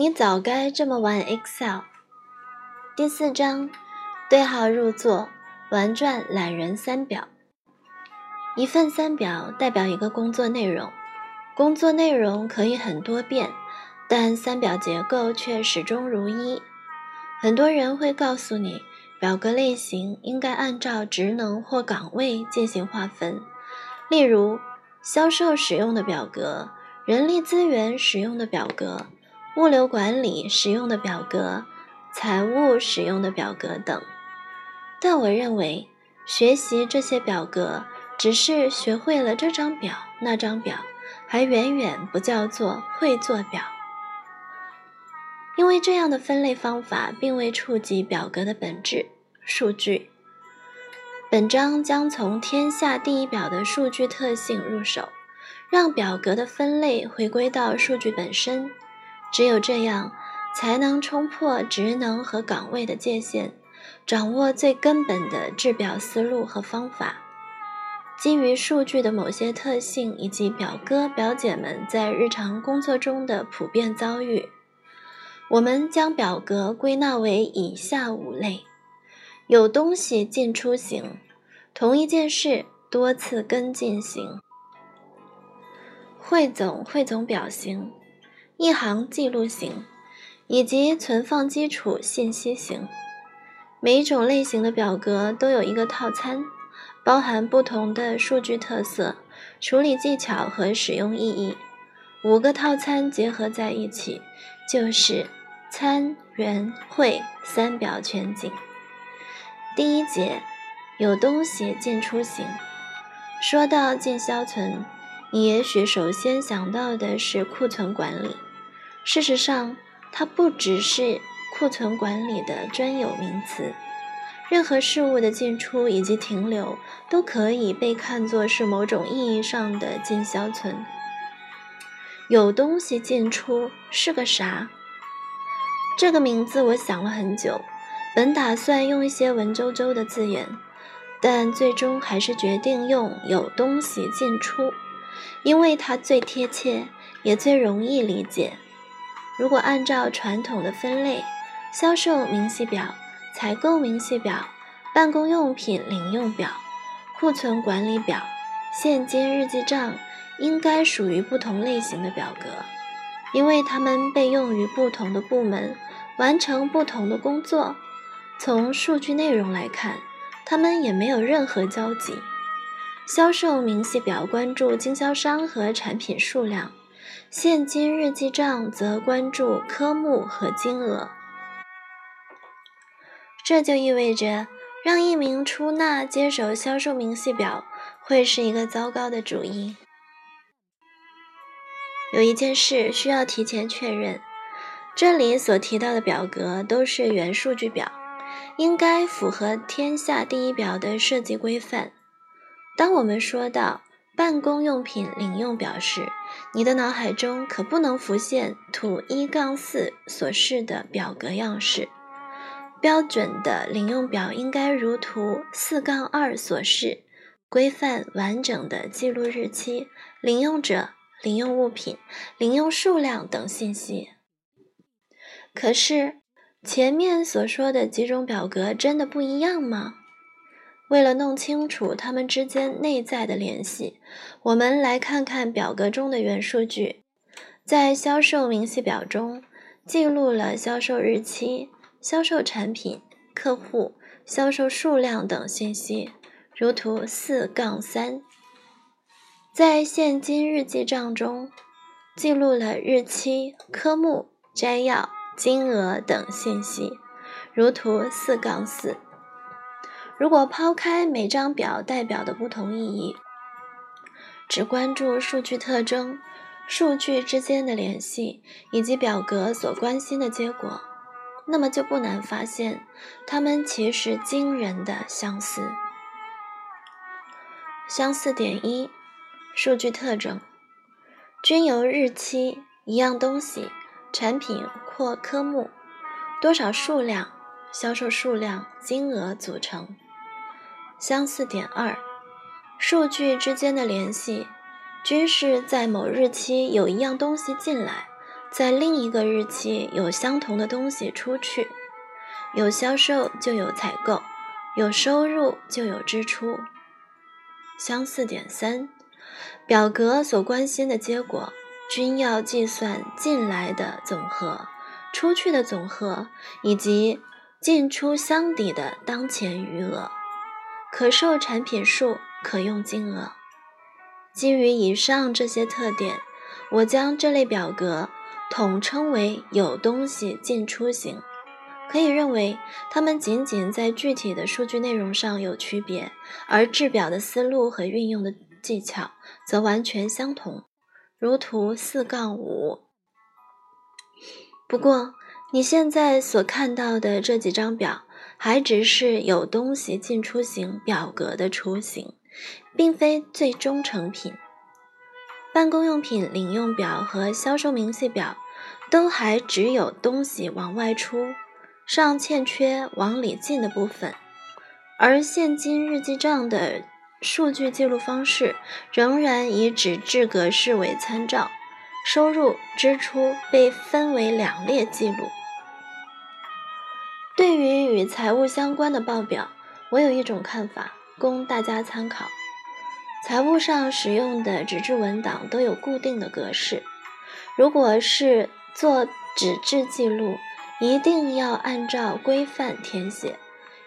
你早该这么玩 Excel。第四章，对号入座，玩转懒人三表。一份三表代表一个工作内容，工作内容可以很多变，但三表结构却始终如一。很多人会告诉你，表格类型应该按照职能或岗位进行划分，例如销售使用的表格、人力资源使用的表格、物流管理使用的表格、财务使用的表格等。但我认为，学习这些表格。只是学会了这张表那张表，还远远不叫做会做表，因为这样的分类方法并未触及表格的本质——数据。本章将从天下第一表的数据特性入手，让表格的分类回归到数据本身。只有这样，才能冲破职能和岗位的界限，掌握最根本的制表思路和方法。基于数据的某些特性以及表哥表姐们在日常工作中的普遍遭遇，我们将表格归纳为以下五类：有东西进出型、同一件事多次跟进型、汇总汇总表型、一行记录型，以及存放基础信息型。每一种类型的表格都有一个套餐。包含不同的数据特色、处理技巧和使用意义，五个套餐结合在一起，就是参圆会三表全景。第一节有东西进出行。说到进销存，你也许首先想到的是库存管理。事实上，它不只是库存管理的专有名词。任何事物的进出以及停留，都可以被看作是某种意义上的进销存。有东西进出是个啥？这个名字我想了很久，本打算用一些文绉绉的字眼，但最终还是决定用“有东西进出”，因为它最贴切，也最容易理解。如果按照传统的分类，销售明细表。采购明细表、办公用品领用表、库存管理表、现金日记账应该属于不同类型的表格，因为它们被用于不同的部门完成不同的工作。从数据内容来看，它们也没有任何交集。销售明细表关注经销商和产品数量，现金日记账则关注科目和金额。这就意味着，让一名出纳接手销售明细表会是一个糟糕的主意。有一件事需要提前确认：这里所提到的表格都是原数据表，应该符合天下第一表的设计规范。当我们说到办公用品领用表时，你的脑海中可不能浮现图一杠四所示的表格样式。标准的领用表应该如图四杠二所示，规范完整的记录日期、领用者、领用物品、领用数量等信息。可是，前面所说的几种表格真的不一样吗？为了弄清楚它们之间内在的联系，我们来看看表格中的原数据。在销售明细表中，记录了销售日期。销售产品、客户、销售数量等信息，如图四杠三。在现金日记账中，记录了日期、科目、摘要、金额等信息，如图四杠四。如果抛开每张表代表的不同意义，只关注数据特征、数据之间的联系以及表格所关心的结果。那么就不难发现，它们其实惊人的相似。相似点一：数据特征均由日期、一样东西、产品或科目、多少数量、销售数量、金额组成。相似点二：数据之间的联系均是在某日期有一样东西进来，在另一个日期有相同的东西出去，有销售就有采购，有收入就有支出。相似点三，表格所关心的结果均要计算进来的总和、出去的总和以及进出相抵的当前余额、可售产品数、可用金额。基于以上这些特点，我将这类表格。统称为有东西进出型，可以认为它们仅仅在具体的数据内容上有区别，而制表的思路和运用的技巧则完全相同，如图四杠五。不过，你现在所看到的这几张表还只是有东西进出型表格的雏形，并非最终成品。办公用品领用表和销售明细表都还只有东西往外出，尚欠缺往里进的部分，而现金日记账的数据记录方式仍然以纸质格式为参照，收入支出被分为两列记录。对于与财务相关的报表，我有一种看法，供大家参考。财务上使用的纸质文档都有固定的格式，如果是做纸质记录，一定要按照规范填写，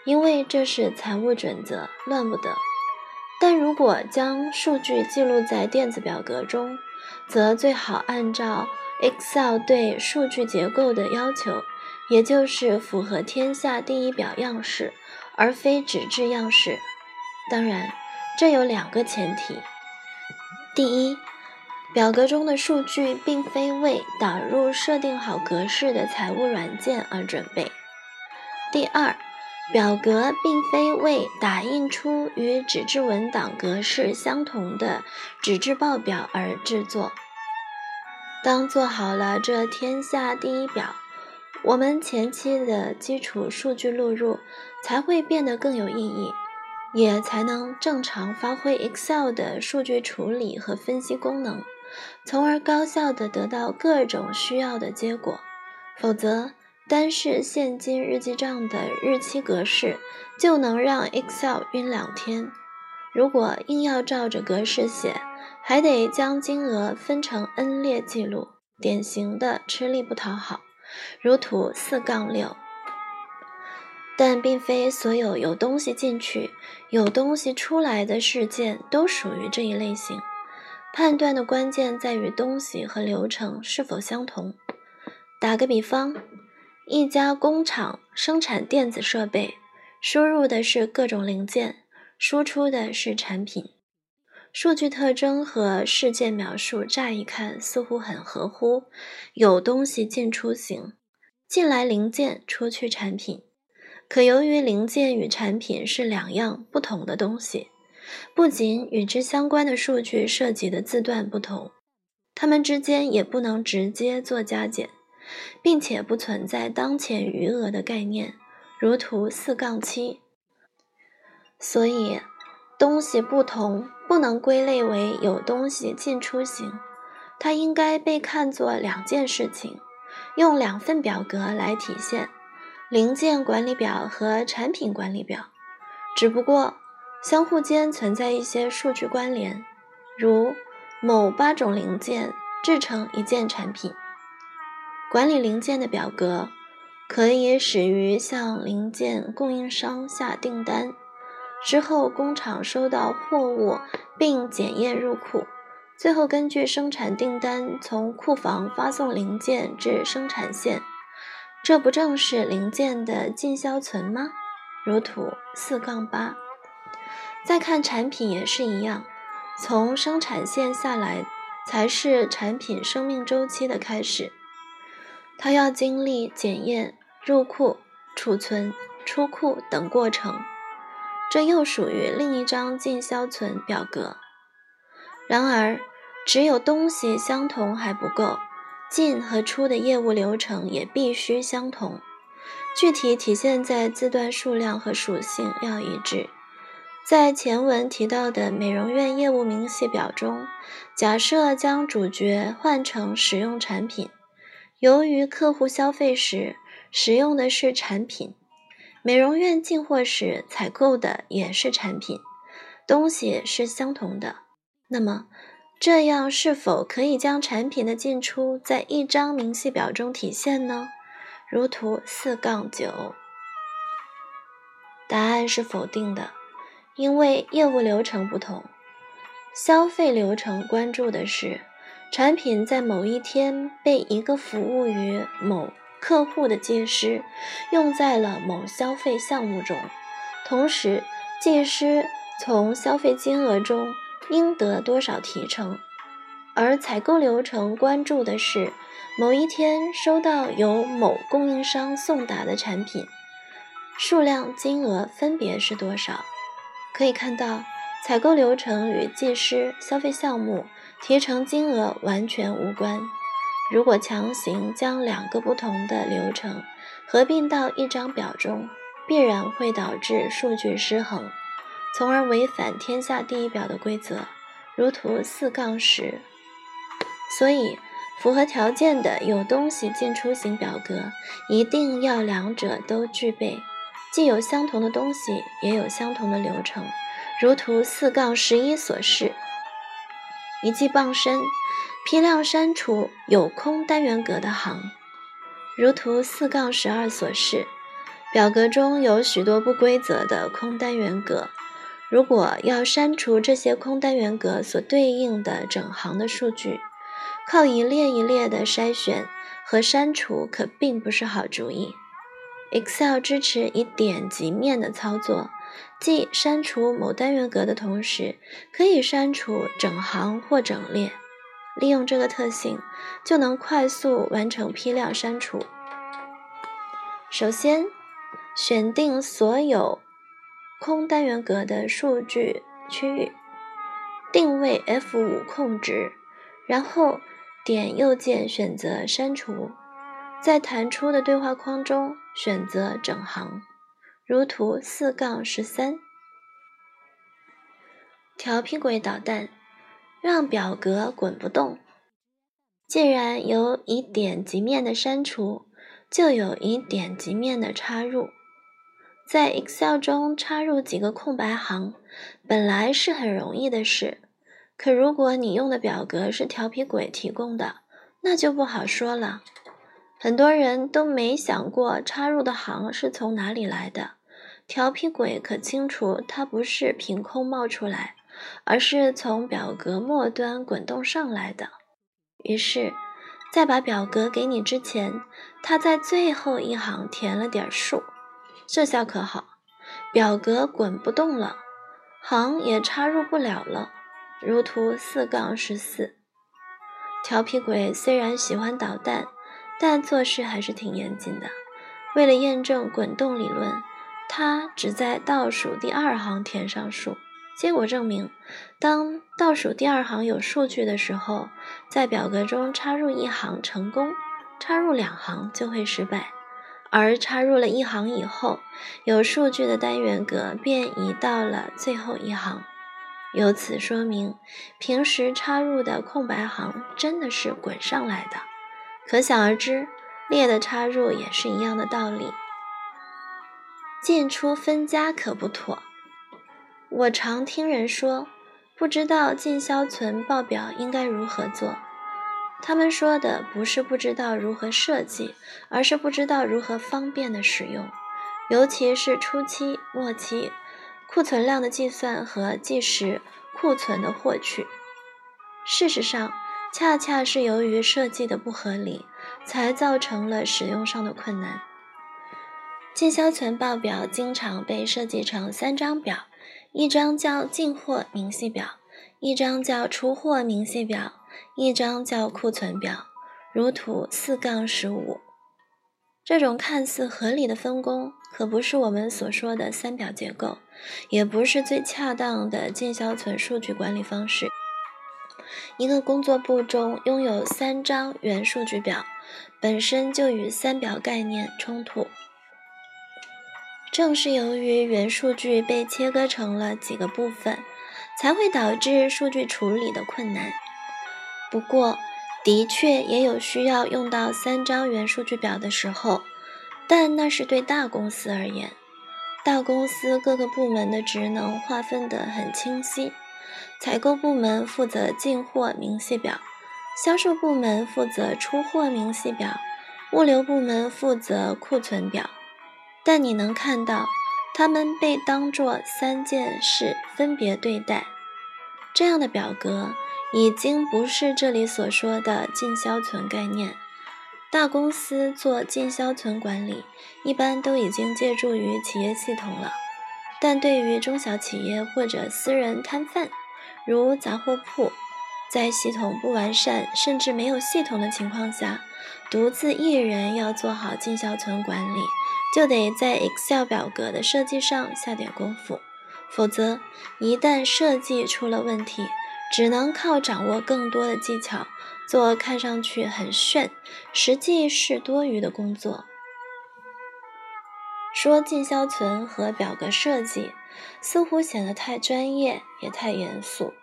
因为这是财务准则，乱不得。但如果将数据记录在电子表格中，则最好按照 Excel 对数据结构的要求，也就是符合天下第一表样式，而非纸质样式。当然。这有两个前提：第一，表格中的数据并非为导入设定好格式的财务软件而准备；第二，表格并非为打印出与纸质文档格式相同的纸质报表而制作。当做好了这天下第一表，我们前期的基础数据录入才会变得更有意义。也才能正常发挥 Excel 的数据处理和分析功能，从而高效地得到各种需要的结果。否则，单是现金日记账的日期格式就能让 Excel 晕两天。如果硬要照着格式写，还得将金额分成 n 列记录，典型的吃力不讨好。如图四杠六。但并非所有有东西进去、有东西出来的事件都属于这一类型。判断的关键在于东西和流程是否相同。打个比方，一家工厂生产电子设备，输入的是各种零件，输出的是产品。数据特征和事件描述乍一看似乎很合乎有东西进出型，进来零件，出去产品。可由于零件与产品是两样不同的东西，不仅与之相关的数据涉及的字段不同，它们之间也不能直接做加减，并且不存在当前余额的概念，如图四杠七。所以，东西不同不能归类为有东西进出型，它应该被看作两件事情，用两份表格来体现。零件管理表和产品管理表，只不过相互间存在一些数据关联，如某八种零件制成一件产品。管理零件的表格可以始于向零件供应商下订单，之后工厂收到货物并检验入库，最后根据生产订单从库房发送零件至生产线。这不正是零件的进销存吗？如图四杠八。再看产品也是一样，从生产线下来才是产品生命周期的开始，它要经历检验、入库、储存、出库等过程，这又属于另一张进销存表格。然而，只有东西相同还不够。进和出的业务流程也必须相同，具体体现在字段数量和属性要一致。在前文提到的美容院业务明细表中，假设将主角换成使用产品，由于客户消费时使用的是产品，美容院进货时采购的也是产品，东西是相同的，那么这样是否可以将产品的进出在一张明细表中体现呢？如图四杠九。答案是否定的，因为业务流程不同。消费流程关注的是产品在某一天被一个服务于某客户的技师用在了某消费项目中，同时技师从消费金额中应得多少提成；而采购流程关注的是某一天收到由某供应商送达的产品数量、金额分别是多少。可以看到。采购流程与技师、消费项目、提成金额完全无关。如果强行将两个不同的流程合并到一张表中，必然会导致数据失衡，从而违反天下第一表的规则。如图四杠十。所以，符合条件的有东西进出型表格，一定要两者都具备，既有相同的东西，也有相同的流程。如图四杠十一所示，一记傍身，批量删除有空单元格的行。如图四杠十二所示，表格中有许多不规则的空单元格。如果要删除这些空单元格所对应的整行的数据，靠一列一列的筛选和删除可并不是好主意。Excel 支持以点及面的操作。即删除某单元格的同时，可以删除整行或整列。利用这个特性，就能快速完成批量删除。首先，选定所有空单元格的数据区域，定位 F5 控制，然后点右键选择删除，在弹出的对话框中选择整行。如图四杠十三，调皮鬼捣蛋，让表格滚不动。既然有以点及面的删除，就有以点及面的插入。在 Excel 中插入几个空白行，本来是很容易的事。可如果你用的表格是调皮鬼提供的，那就不好说了。很多人都没想过插入的行是从哪里来的。调皮鬼可清楚，它不是凭空冒出来，而是从表格末端滚动上来的。于是，在把表格给你之前，他在最后一行填了点数。这下可好，表格滚不动了，行也插入不了了。如图四杠十四。调皮鬼虽然喜欢捣蛋。但做事还是挺严谨的。为了验证滚动理论，他只在倒数第二行填上数。结果证明，当倒数第二行有数据的时候，在表格中插入一行成功，插入两行就会失败。而插入了一行以后，有数据的单元格便移到了最后一行。由此说明，平时插入的空白行真的是滚上来的。可想而知，列的插入也是一样的道理。进出分家可不妥。我常听人说，不知道进销存报表应该如何做。他们说的不是不知道如何设计，而是不知道如何方便的使用，尤其是初期、末期库存量的计算和计时库存的获取。事实上，恰恰是由于设计的不合理，才造成了使用上的困难。进销存报表经常被设计成三张表，一张叫进货明细表，一张叫出货明细表，一张叫库存表。如图四杠十五。这种看似合理的分工，可不是我们所说的三表结构，也不是最恰当的进销存数据管理方式。一个工作部中拥有三张原数据表，本身就与三表概念冲突。正是由于原数据被切割成了几个部分，才会导致数据处理的困难。不过，的确也有需要用到三张元数据表的时候，但那是对大公司而言。大公司各个部门的职能划分得很清晰，采购部门负责进货明细表，销售部门负责出货明细表，物流部门负责库存表。但你能看到，他们被当作三件事分别对待。这样的表格已经不是这里所说的进销存概念。大公司做进销存管理，一般都已经借助于企业系统了。但对于中小企业或者私人摊贩，如杂货铺，在系统不完善甚至没有系统的情况下，独自一人要做好进销存管理，就得在 Excel 表格的设计上下点功夫。否则，一旦设计出了问题，只能靠掌握更多的技巧。做看上去很炫，实际是多余的工作。说进销存和表格设计，似乎显得太专业，也太严肃。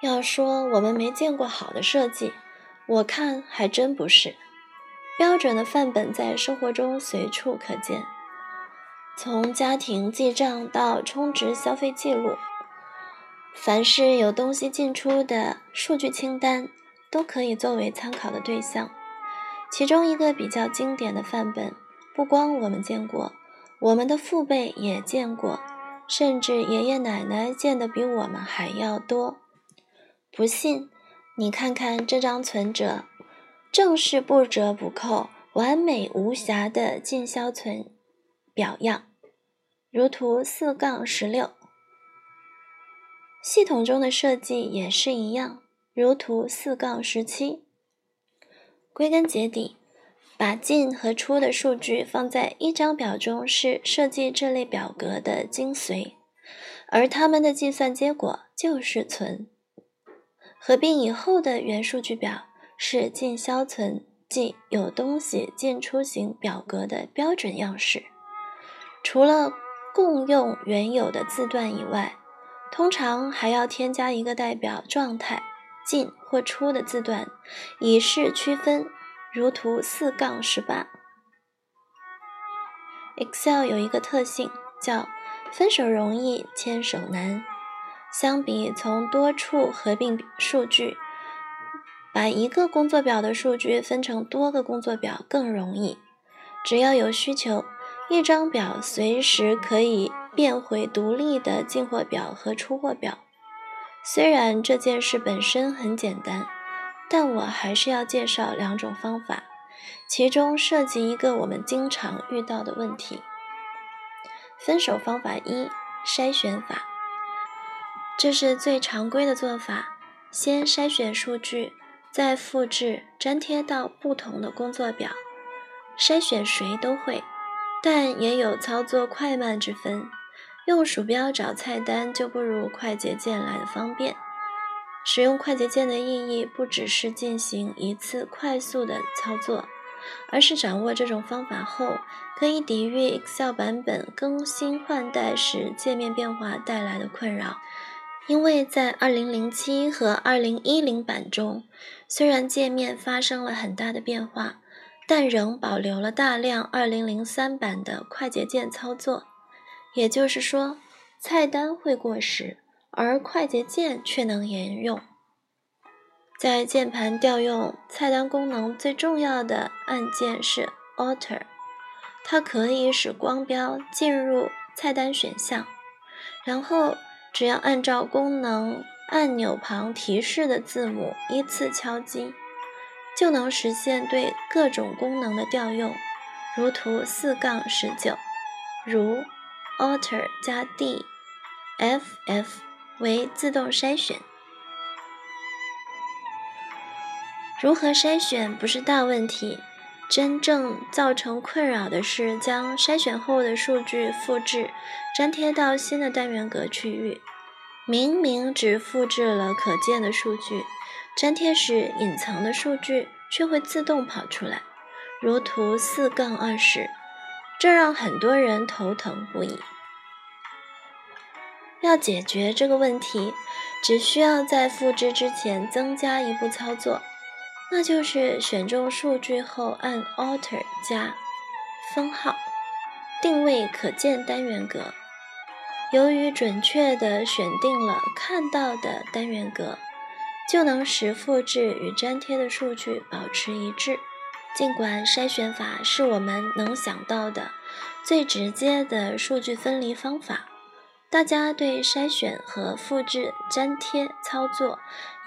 要说我们没见过好的设计，我看还真不是。标准的范本在生活中随处可见，从家庭记账到充值消费记录。凡是有东西进出的数据清单，都可以作为参考的对象。其中一个比较经典的范本，不光我们见过，我们的父辈也见过，甚至爷爷奶奶见的比我们还要多。不信，你看看这张存折，正是不折不扣、完美无瑕的进销存表样，如图四杠十六。系统中的设计也是一样，如图四杠十七。归根结底，把进和出的数据放在一张表中是设计这类表格的精髓，而它们的计算结果就是存。合并以后的原数据表是进销存，即有东西进出型表格的标准样式。除了共用原有的字段以外，通常还要添加一个代表状态进或出的字段，以示区分，如图四杠十八。Excel 有一个特性叫分手容易牵手难，相比从多处合并数据，把一个工作表的数据分成多个工作表更容易。只要有需求，一张表随时可以。变回独立的进货表和出货表。虽然这件事本身很简单，但我还是要介绍两种方法，其中涉及一个我们经常遇到的问题。分手方法一：筛选法。这是最常规的做法，先筛选数据，再复制粘贴到不同的工作表。筛选谁都会，但也有操作快慢之分。用鼠标找菜单就不如快捷键来的方便。使用快捷键的意义不只是进行一次快速的操作，而是掌握这种方法后，可以抵御 Excel 版本更新换代时界面变化带来的困扰。因为在2007和2010版中，虽然界面发生了很大的变化，但仍保留了大量2003版的快捷键操作。也就是说，菜单会过时，而快捷键却能沿用。在键盘调用菜单功能最重要的按键是 Alt，它可以使光标进入菜单选项，然后只要按照功能按钮旁提示的字母依次敲击，就能实现对各种功能的调用，如图四杠十九，如。ALTER 加 D，FF 为自动筛选。如何筛选不是大问题，真正造成困扰的是将筛选后的数据复制粘贴到新的单元格区域。明明只复制了可见的数据，粘贴时隐藏的数据却会自动跑出来，如图四杠二十。这让很多人头疼不已。要解决这个问题，只需要在复制之前增加一步操作，那就是选中数据后按 Alt 加分号，定位可见单元格。由于准确地选定了看到的单元格，就能使复制与粘贴的数据保持一致。尽管筛选法是我们能想到的最直接的数据分离方法，大家对筛选和复制粘贴操作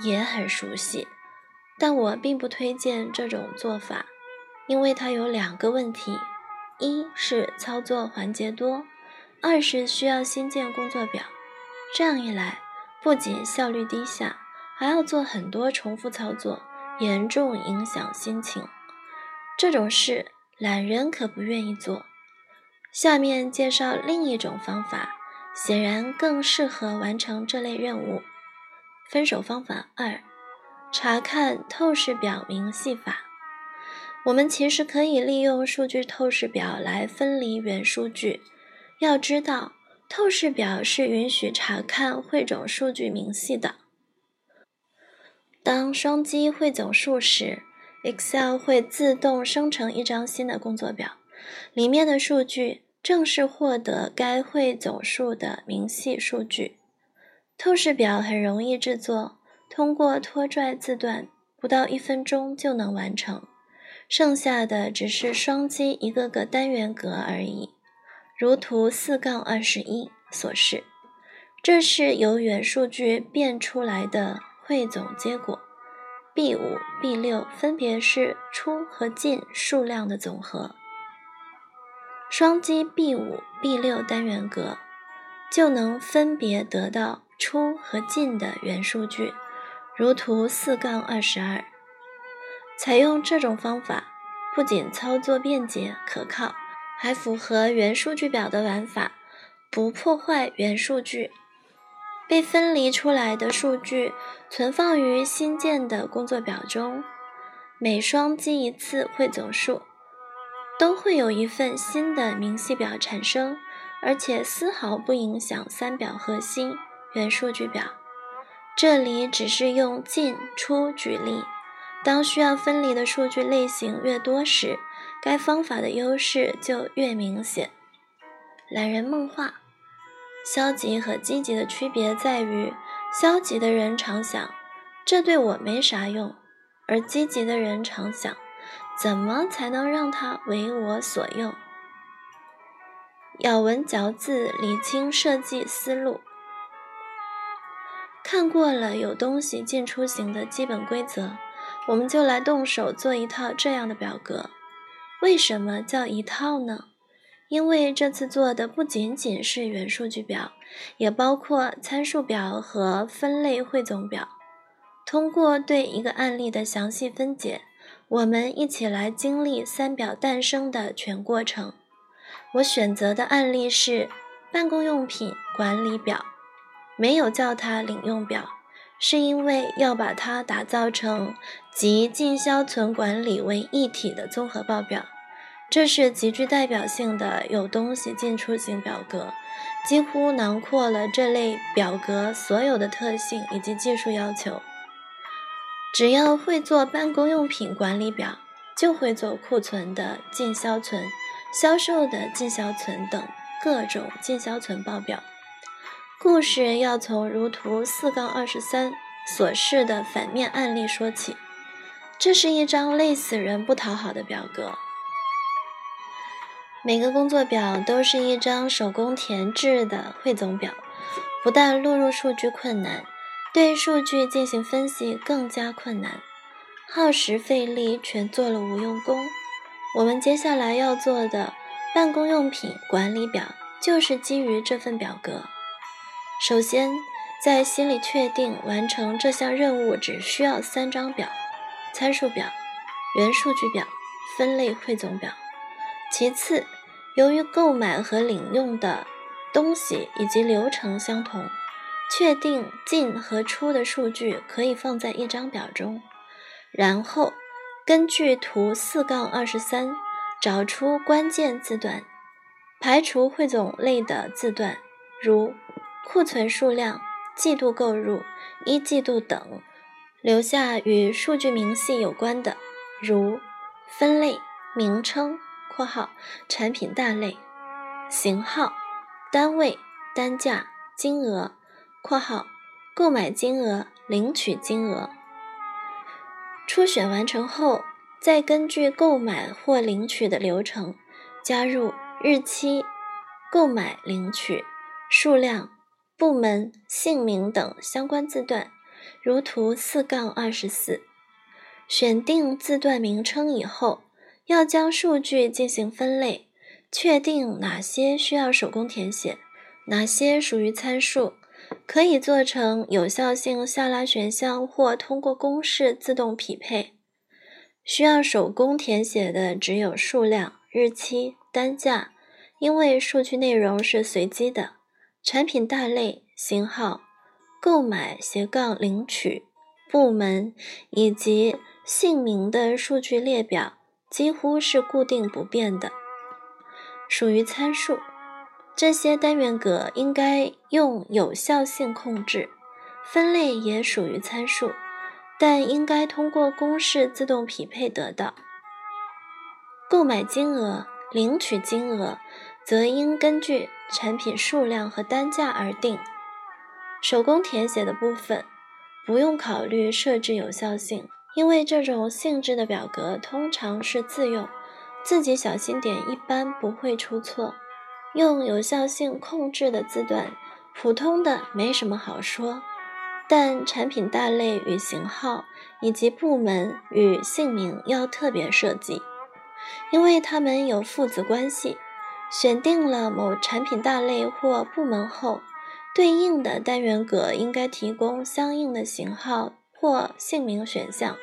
也很熟悉，但我并不推荐这种做法，因为它有两个问题：一是操作环节多。二是需要新建工作表，这样一来，不仅效率低下，还要做很多重复操作，严重影响心情。这种事懒人可不愿意做。下面介绍另一种方法，显然更适合完成这类任务。分手方法二：查看透视表明细法。我们其实可以利用数据透视表来分离元数据。要知道，透视表是允许查看汇总数据明细的。当双击汇总数时，Excel 会自动生成一张新的工作表，里面的数据正是获得该汇总数的明细数据。透视表很容易制作，通过拖拽字段，不到一分钟就能完成，剩下的只是双击一个个单元格而已。如图四杠二十一所示，这是由原数据变出来的汇总结果，B 五、B 六分别是出和进数量的总和。双击 B 五、B 六单元格，就能分别得到出和进的原数据，如图四杠二十二。采用这种方法，不仅操作便捷可靠。还符合元数据表的玩法，不破坏元数据。被分离出来的数据存放于新建的工作表中，每双击一次汇总数，都会有一份新的明细表产生，而且丝毫不影响三表核心元数据表。这里只是用进出举例，当需要分离的数据类型越多时。该方法的优势就越明显。懒人梦话：消极和积极的区别在于，消极的人常想这对我没啥用，而积极的人常想怎么才能让它为我所用。咬文嚼字，理清设计思路。看过了有东西进出行的基本规则，我们就来动手做一套这样的表格。为什么叫一套呢？因为这次做的不仅仅是元数据表，也包括参数表和分类汇总表。通过对一个案例的详细分解，我们一起来经历三表诞生的全过程。我选择的案例是办公用品管理表，没有叫它领用表，是因为要把它打造成。集进销存管理为一体的综合报表，这是极具代表性的有东西进出型表格，几乎囊括了这类表格所有的特性以及技术要求。只要会做办公用品管理表，就会做库存的进销存、销售的进销存等各种进销存报表。故事要从如图四杠二十三所示的反面案例说起。这是一张累死人不讨好的表格。每个工作表都是一张手工填制的汇总表，不但录入数据困难，对数据进行分析更加困难，耗时费力，全做了无用功。我们接下来要做的办公用品管理表，就是基于这份表格。首先，在心里确定完成这项任务只需要三张表。参数表、原数据表、分类汇总表。其次，由于购买和领用的东西以及流程相同，确定进和出的数据可以放在一张表中。然后，根据图四杠二十三，找出关键字段，排除汇总类的字段，如库存数量、季度购入、一季度等。留下与数据明细有关的，如分类、名称（括号产品大类）、型号、单位、单价、金额（括号购买金额、领取金额）。初选完成后，再根据购买或领取的流程，加入日期、购买、领取、数量、部门、姓名等相关字段。如图四杠二十四，选定字段名称以后，要将数据进行分类，确定哪些需要手工填写，哪些属于参数，可以做成有效性下拉选项或通过公式自动匹配。需要手工填写的只有数量、日期、单价，因为数据内容是随机的，产品大类、型号。购买斜杠领取部门以及姓名的数据列表几乎是固定不变的，属于参数。这些单元格应该用有效性控制，分类也属于参数，但应该通过公式自动匹配得到。购买金额、领取金额则应根据产品数量和单价而定。手工填写的部分不用考虑设置有效性，因为这种性质的表格通常是自用，自己小心点一般不会出错。用有效性控制的字段，普通的没什么好说，但产品大类与型号以及部门与姓名要特别设计，因为它们有父子关系。选定了某产品大类或部门后。对应的单元格应该提供相应的型号或姓名选项，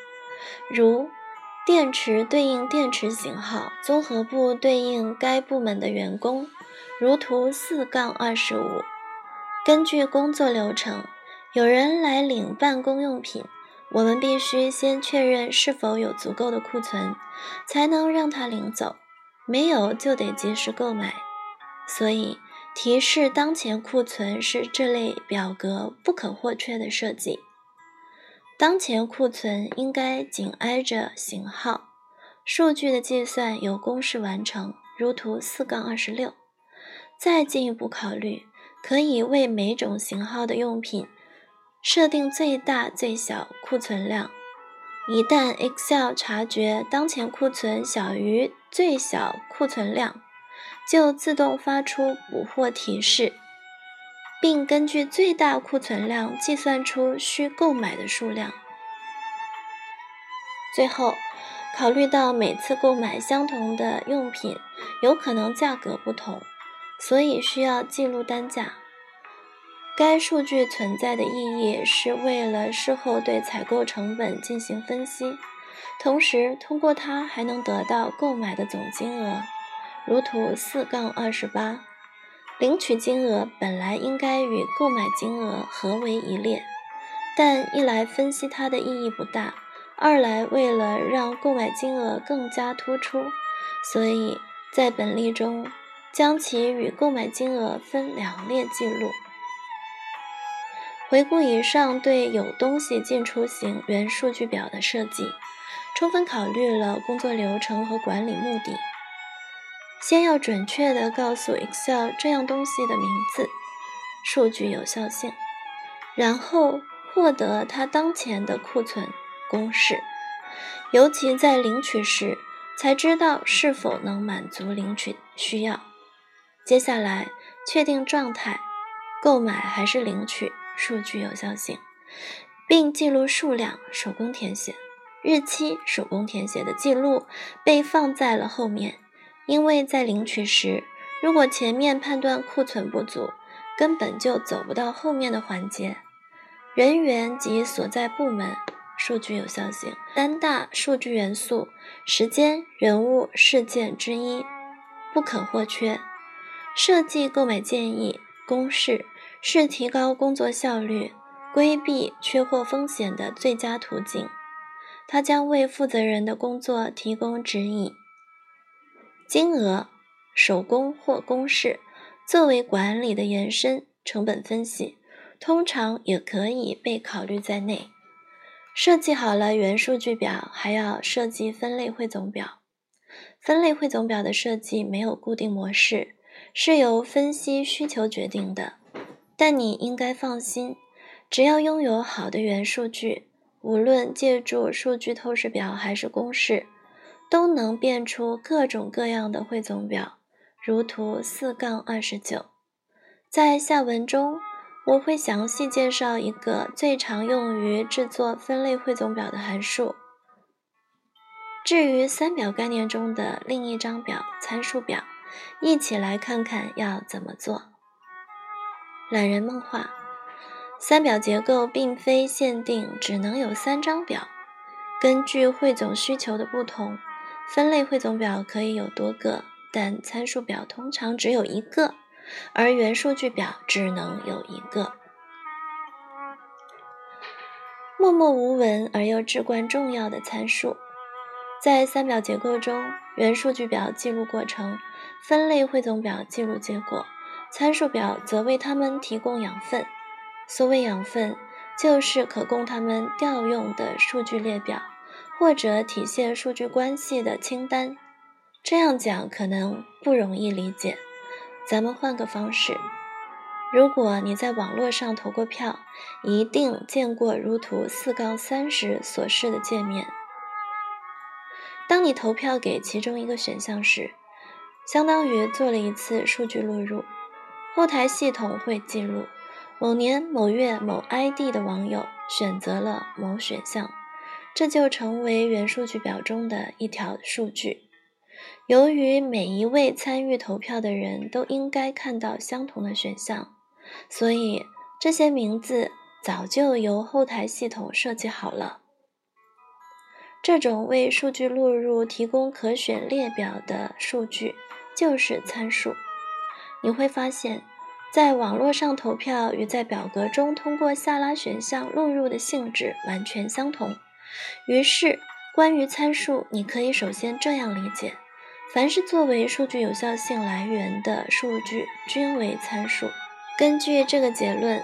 如电池对应电池型号，综合部对应该部门的员工，如图四杠二十五。根据工作流程，有人来领办公用品，我们必须先确认是否有足够的库存，才能让他领走，没有就得及时购买。所以。提示当前库存是这类表格不可或缺的设计。当前库存应该紧挨着型号。数据的计算由公式完成，如图四杠二十六。再进一步考虑，可以为每种型号的用品设定最大最小库存量。一旦 Excel 察觉当前库存小于最小库存量，就自动发出补货提示，并根据最大库存量计算出需购买的数量。最后，考虑到每次购买相同的用品有可能价格不同，所以需要记录单价。该数据存在的意义是为了事后对采购成本进行分析，同时通过它还能得到购买的总金额。如图四杠二十八，领取金额本来应该与购买金额合为一列，但一来分析它的意义不大，二来为了让购买金额更加突出，所以在本例中将其与购买金额分两列记录。回顾以上对有东西进出行原数据表的设计，充分考虑了工作流程和管理目的。先要准确地告诉 Excel 这样东西的名字，数据有效性，然后获得它当前的库存公式，尤其在领取时才知道是否能满足领取需要。接下来确定状态，购买还是领取，数据有效性，并记录数量，手工填写，日期手工填写的记录被放在了后面。因为在领取时，如果前面判断库存不足，根本就走不到后面的环节。人员及所在部门数据有效性三大数据元素：时间、人物、事件之一，不可或缺。设计购买建议公式是提高工作效率、规避缺货风险的最佳途径。它将为负责人的工作提供指引。金额、手工或公式作为管理的延伸，成本分析通常也可以被考虑在内。设计好了原数据表，还要设计分类汇总表。分类汇总表的设计没有固定模式，是由分析需求决定的。但你应该放心，只要拥有好的元数据，无论借助数据透视表还是公式，都能变出各种各样的汇总表。如图四杠二十九，在下文中。我会详细介绍一个最常用于制作分类汇总表的函数。至于三表概念中的另一张表——参数表，一起来看看要怎么做。懒人梦话：三表结构并非限定只能有三张表，根据汇总需求的不同，分类汇总表可以有多个，但参数表通常只有一个。而原数据表只能有一个。默默无闻而又至关重要的参数，在三表结构中，原数据表记录过程，分类汇总表记录结果，参数表则为它们提供养分。所谓养分，就是可供它们调用的数据列表，或者体现数据关系的清单。这样讲可能不容易理解。咱们换个方式，如果你在网络上投过票，一定见过如图四杠三十所示的界面。当你投票给其中一个选项时，相当于做了一次数据录入，后台系统会记录某年某月某 ID 的网友选择了某选项，这就成为原数据表中的一条数据。由于每一位参与投票的人都应该看到相同的选项，所以这些名字早就由后台系统设计好了。这种为数据录入提供可选列表的数据就是参数。你会发现，在网络上投票与在表格中通过下拉选项录入的性质完全相同。于是，关于参数，你可以首先这样理解。凡是作为数据有效性来源的数据，均为参数。根据这个结论，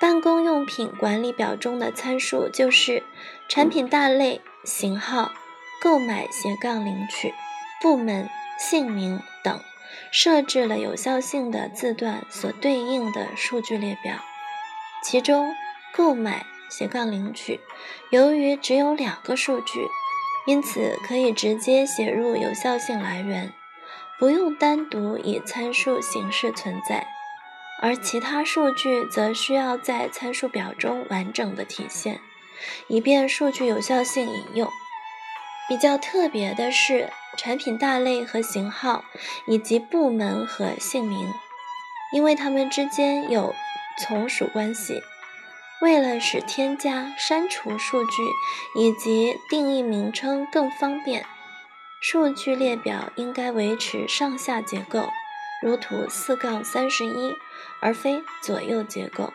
办公用品管理表中的参数就是产品大类、型号、购买斜杠领取、部门、姓名等设置了有效性的字段所对应的数据列表。其中，购买斜杠领取由于只有两个数据。因此，可以直接写入有效性来源，不用单独以参数形式存在；而其他数据则需要在参数表中完整的体现，以便数据有效性引用。比较特别的是，产品大类和型号，以及部门和姓名，因为它们之间有从属关系。为了使添加、删除数据以及定义名称更方便，数据列表应该维持上下结构，如图四杠三十一，而非左右结构。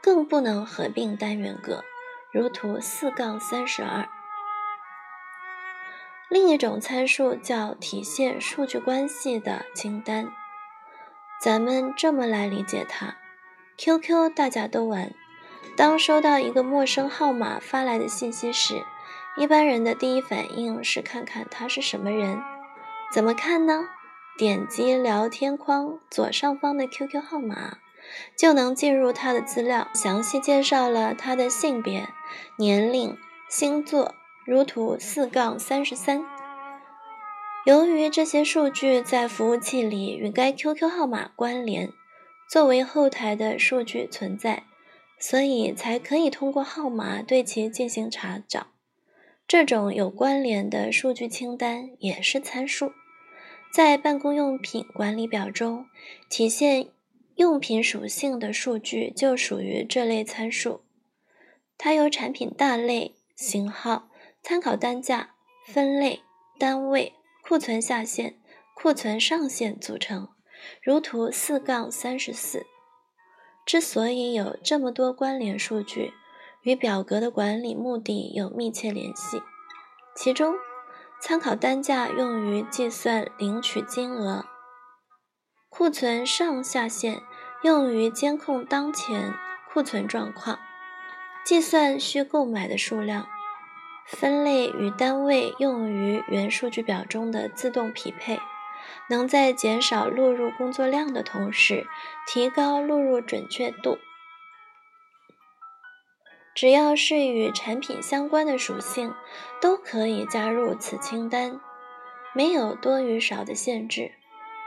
更不能合并单元格，如图四杠三十二。另一种参数叫体现数据关系的清单，咱们这么来理解它：QQ 大家都玩。当收到一个陌生号码发来的信息时，一般人的第一反应是看看他是什么人。怎么看呢？点击聊天框左上方的 QQ 号码，就能进入他的资料，详细介绍了他的性别、年龄、星座，如图四杠三十三。由于这些数据在服务器里与该 QQ 号码关联，作为后台的数据存在。所以才可以通过号码对其进行查找。这种有关联的数据清单也是参数，在办公用品管理表中体现用品属性的数据就属于这类参数。它由产品大类、型号、参考单价、分类、单位、库存下限、库存上限组成，如图四杠三十四。之所以有这么多关联数据，与表格的管理目的有密切联系。其中，参考单价用于计算领取金额，库存上下限用于监控当前库存状况，计算需购买的数量，分类与单位用于原数据表中的自动匹配，能在减少录入工作量的同时，提高录入准确度。只要是与产品相关的属性，都可以加入此清单，没有多与少的限制。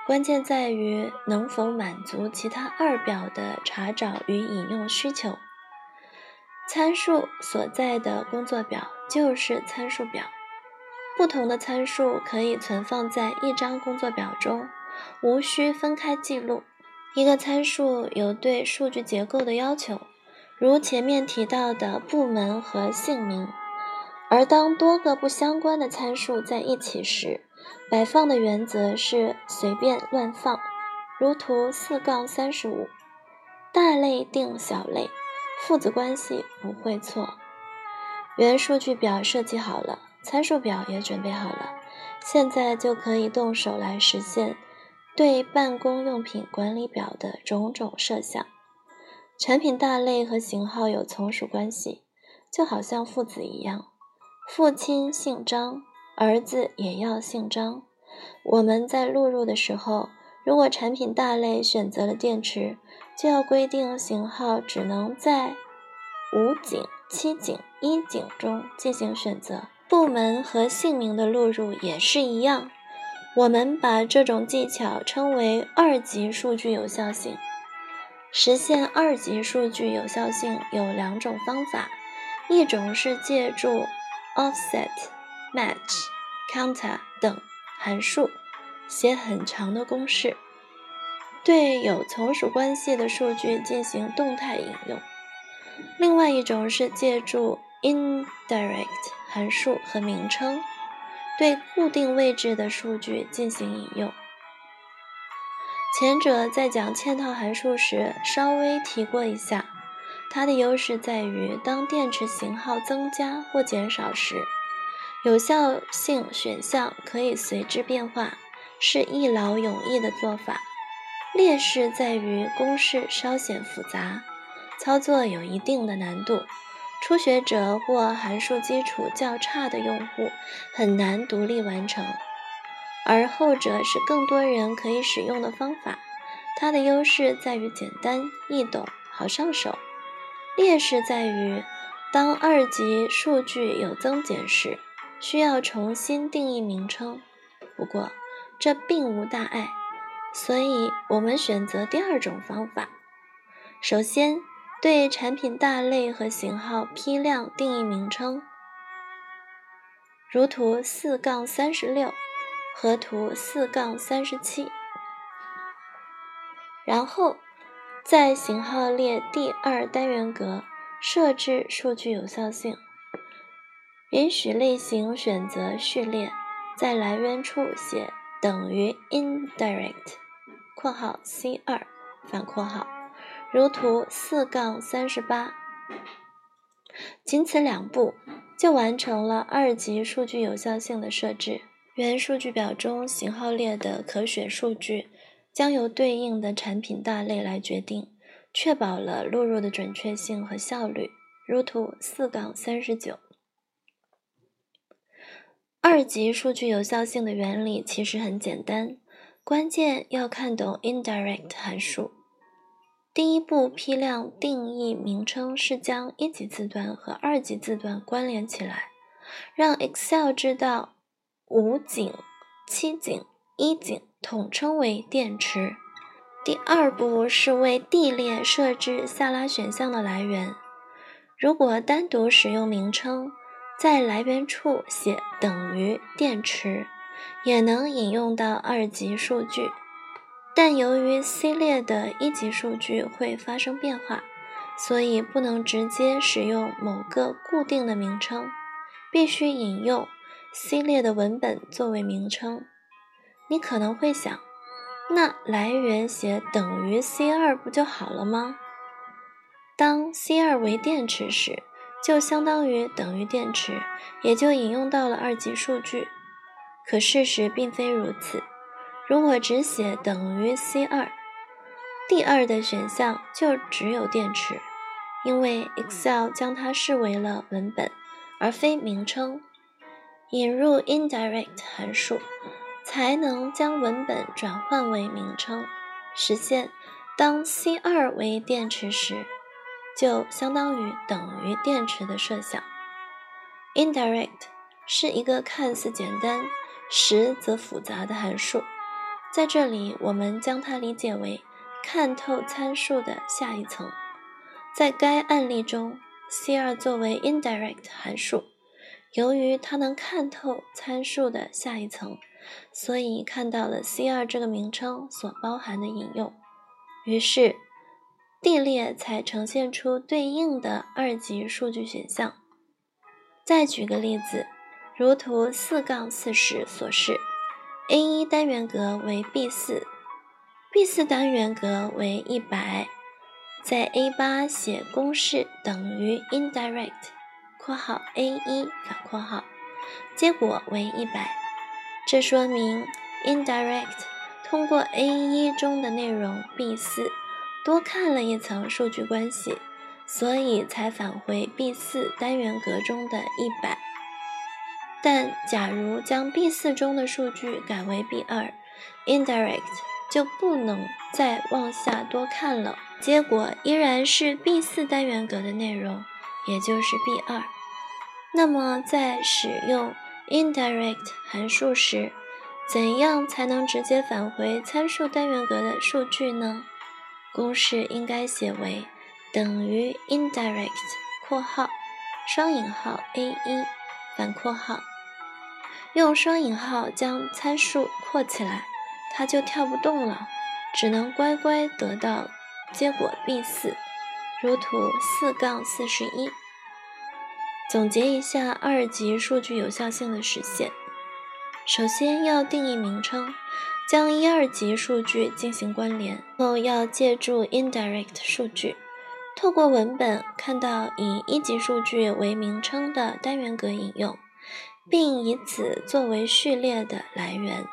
关键在于能否满足其他二表的查找与引用需求。参数所在的工作表就是参数表，不同的参数可以存放在一张工作表中，无需分开记录。一个参数有对数据结构的要求。如前面提到的部门和姓名，而当多个不相关的参数在一起时，摆放的原则是随便乱放，如图四杠三十五，大类定小类，父子关系不会错。原数据表设计好了，参数表也准备好了，现在就可以动手来实现对办公用品管理表的种种设想。产品大类和型号有从属关系，就好像父子一样，父亲姓张，儿子也要姓张。我们在录入的时候，如果产品大类选择了电池，就要规定型号只能在武警、七井、一井中进行选择。部门和姓名的录入也是一样，我们把这种技巧称为二级数据有效性。实现二级数据有效性有两种方法，一种是借助 offset、match、counter 等函数写很长的公式，对有从属关系的数据进行动态引用；另外一种是借助 indirect 函数和名称，对固定位置的数据进行引用。前者在讲嵌套函数时稍微提过一下，它的优势在于，当电池型号增加或减少时，有效性选项可以随之变化，是一劳永逸的做法。劣势在于公式稍显复杂，操作有一定的难度，初学者或函数基础较差的用户很难独立完成。而后者是更多人可以使用的方法，它的优势在于简单易懂、好上手；劣势在于当二级数据有增减时，需要重新定义名称。不过这并无大碍，所以我们选择第二种方法。首先，对产品大类和型号批量定义名称，如图四杠三十六。和图四杠三十七，然后在型号列第二单元格设置数据有效性，允许类型选择序列，在来源处写等于 indirect（ 括号 C 二反括号），如图四杠三十八。仅此两步，就完成了二级数据有效性的设置。原数据表中型号列的可选数据将由对应的产品大类来决定，确保了录入的准确性和效率。如图四杠三十九。二级数据有效性的原理其实很简单，关键要看懂 indirect 函数。第一步批量定义名称是将一级字段和二级字段关联起来，让 Excel 知道。五井、七井、一井统称为电池。第二步是为 D 列设置下拉选项的来源。如果单独使用名称，在来源处写等于电池，也能引用到二级数据。但由于 C 列的一级数据会发生变化，所以不能直接使用某个固定的名称，必须引用。C 列的文本作为名称，你可能会想，那来源写等于 C 二不就好了吗？当 C 二为电池时，就相当于等于电池，也就引用到了二级数据。可事实并非如此。如果只写等于 C 二，第二的选项就只有电池，因为 Excel 将它视为了文本，而非名称。引入 indirect 函数，才能将文本转换为名称，实现当 C2 为电池时，就相当于等于电池的设想。indirect 是一个看似简单，实则复杂的函数，在这里我们将它理解为看透参数的下一层。在该案例中，C2 作为 indirect 函数。由于它能看透参数的下一层，所以看到了 C2 这个名称所包含的引用，于是 D 列才呈现出对应的二级数据选项。再举个例子，如图四杠四十所示，A1 单元格为 B4，B4 单元格为一百，在 A8 写公式等于 indirect。括号 A 一反括号，结果为一百，这说明 indirect 通过 A 一中的内容 B 四多看了一层数据关系，所以才返回 B 四单元格中的一百。但假如将 B 四中的数据改为 B 二，indirect 就不能再往下多看了，结果依然是 B 四单元格的内容，也就是 B 二。那么，在使用 indirect 函数时，怎样才能直接返回参数单元格的数据呢？公式应该写为等于 indirect（ 括号双引号 a1 反括号），用双引号将参数括起来，它就跳不动了，只能乖乖得到结果 b4，如图四杠四十一。总结一下二级数据有效性的实现：首先要定义名称，将一二级数据进行关联；后要借助 indirect 数据，透过文本看到以一级数据为名称的单元格引用，并以此作为序列的来源。